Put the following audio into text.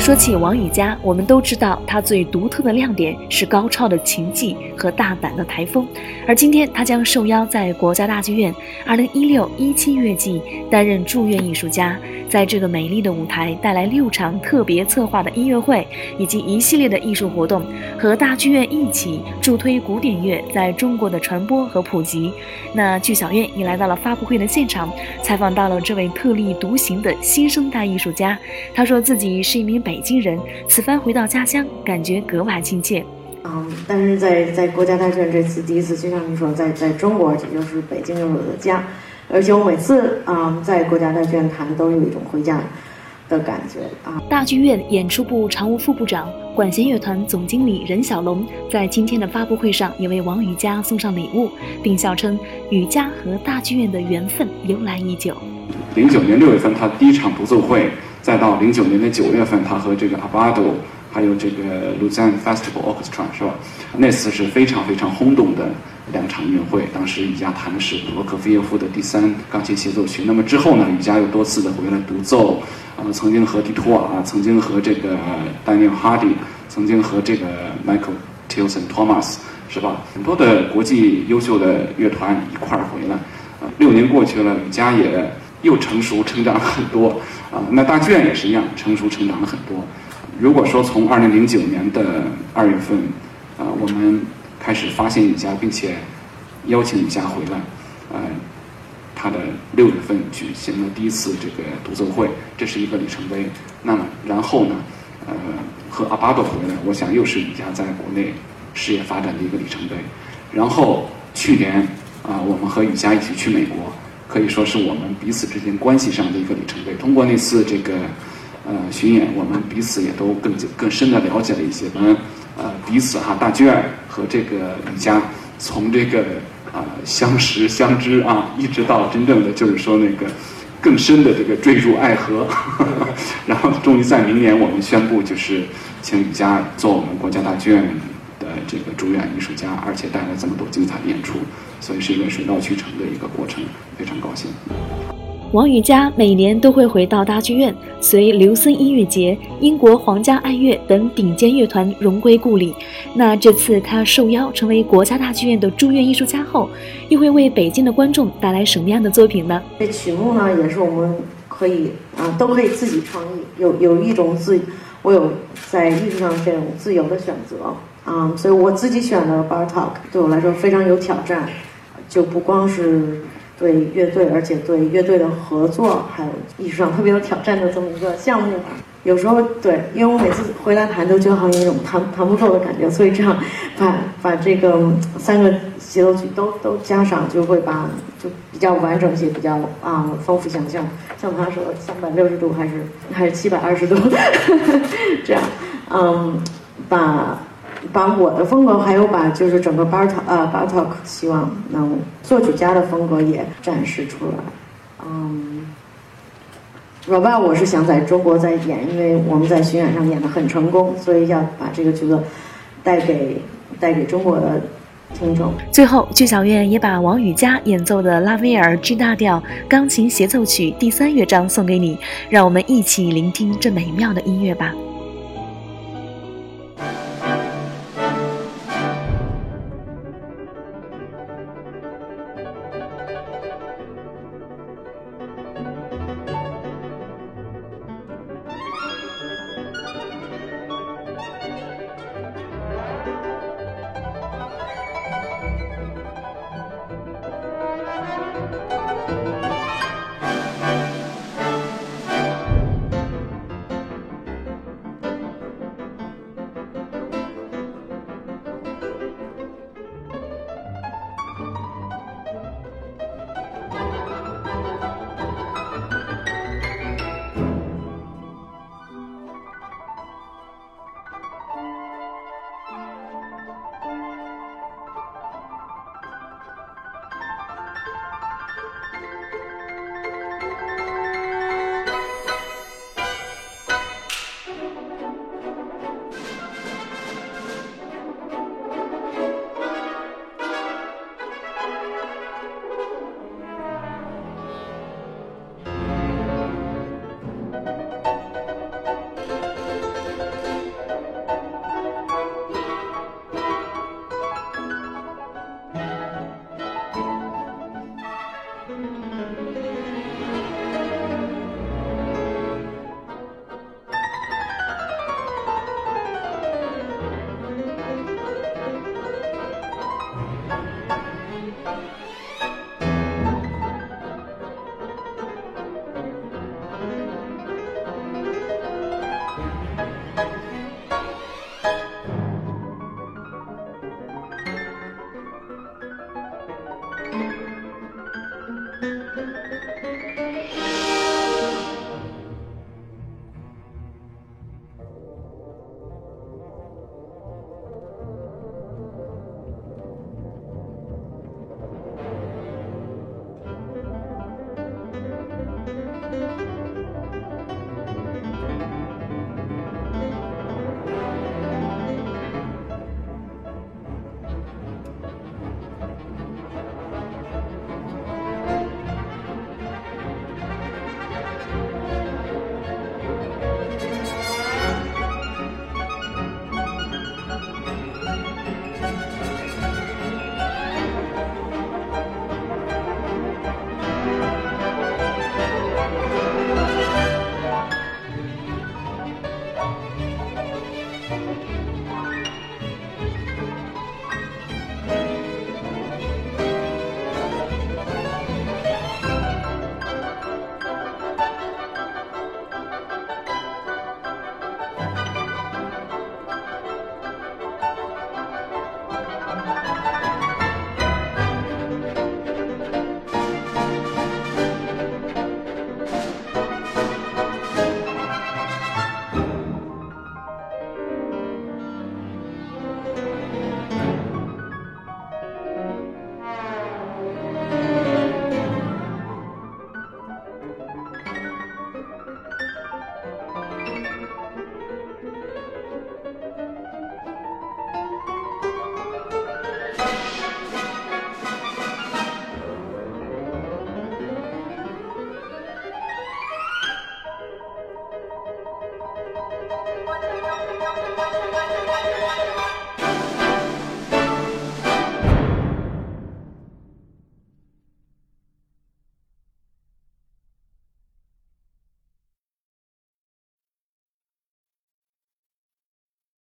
说起王羽佳，我们都知道他最独特的亮点是高超的琴技和大胆的台风。而今天，他将受邀在国家大剧院2016-17乐季担任驻院艺术家，在这个美丽的舞台带来六场特别策划的音乐会以及一系列的艺术活动，和大剧院一起助推古典乐在中国的传播和普及。那剧小院也来到了发布会的现场，采访到了这位特立独行的新生代艺术家。他说自己是一名北京人，此番回到家乡，感觉格外亲切。嗯，但是在在国家大剧院这次第一次，就像你说，在在中国，这就是北京，就是我的家。而且我每次啊，在国家大剧院弹，都有一种回家的感觉啊。大剧院演出部常务副部长、管弦乐团总经理任小龙在今天的发布会上，也为王羽佳送上礼物，并笑称羽佳和大剧院的缘分由来已久。零九年六月份，他第一场独奏会。再到零九年的九月份，他和这个阿巴多，还有这个 Lausanne Festival Orchestra 是吧？那次是非常非常轰动的两场音乐会。当时瑜伽弹的是罗科菲耶夫的第三钢琴协奏曲。那么之后呢，瑜伽又多次的回来独奏，啊，曾经和迪托啊，曾经和这个 Daniel Hardy，曾经和这个 Michael Tilson Thomas 是吧？很多的国际优秀的乐团一块儿回来。啊，六年过去了，瑜伽也又成熟成长了很多。啊，那大剧院也是一样，成熟成长了很多。如果说从二零零九年的二月份，啊，我们开始发现雨佳，并且邀请雨佳回来，呃，他的六月份举行了第一次这个独奏会，这是一个里程碑。那么然后呢，呃，和阿巴多回来，我想又是雨佳在国内事业发展的一个里程碑。然后去年啊，我们和雨佳一起去美国。可以说是我们彼此之间关系上的一个里程碑。通过那次这个呃巡演，我们彼此也都更更深的了解了一些。我们呃彼此哈大剧院和这个瑜伽从这个啊相识相知啊，一直到真正的就是说那个更深的这个坠入爱河，然后终于在明年我们宣布就是请瑜伽做我们国家大剧院这个主演艺术家，而且带来这么多精彩的演出。所以是一个水到渠成的一个过程，非常高兴。王羽佳每年都会回到大剧院，随刘森音乐节、英国皇家爱乐等顶尖乐团荣归故里。那这次他受邀成为国家大剧院的驻院艺术家后，又会为北京的观众带来什么样的作品呢？这曲目呢，也是我们可以啊，都可以自己创意，有有一种自，我有在艺术上这种自由的选择啊，所以我自己选的 Bartok 对我来说非常有挑战。就不光是对乐队，而且对乐队的合作，还有艺术上特别有挑战的这么一个项目。有时候对，因为我每次回来弹都觉得好像有一种弹弹不透的感觉，所以这样把把这个三个协奏曲都都加上，就会把就比较完整些，比较啊丰富想象。像他说三百六十度还是还是七百二十度，这样嗯把。把我的风格，还有把就是整个 b a r t o 呃 Bartok，希望能作曲家的风格也展示出来。嗯 r o b a 我是想在中国再演，因为我们在巡演上演的很成功，所以要把这个角色带给带给中国的听众。最后，剧小院也把王羽佳演奏的拉威尔 G 大调钢琴协奏曲第三乐章送给你，让我们一起聆听这美妙的音乐吧。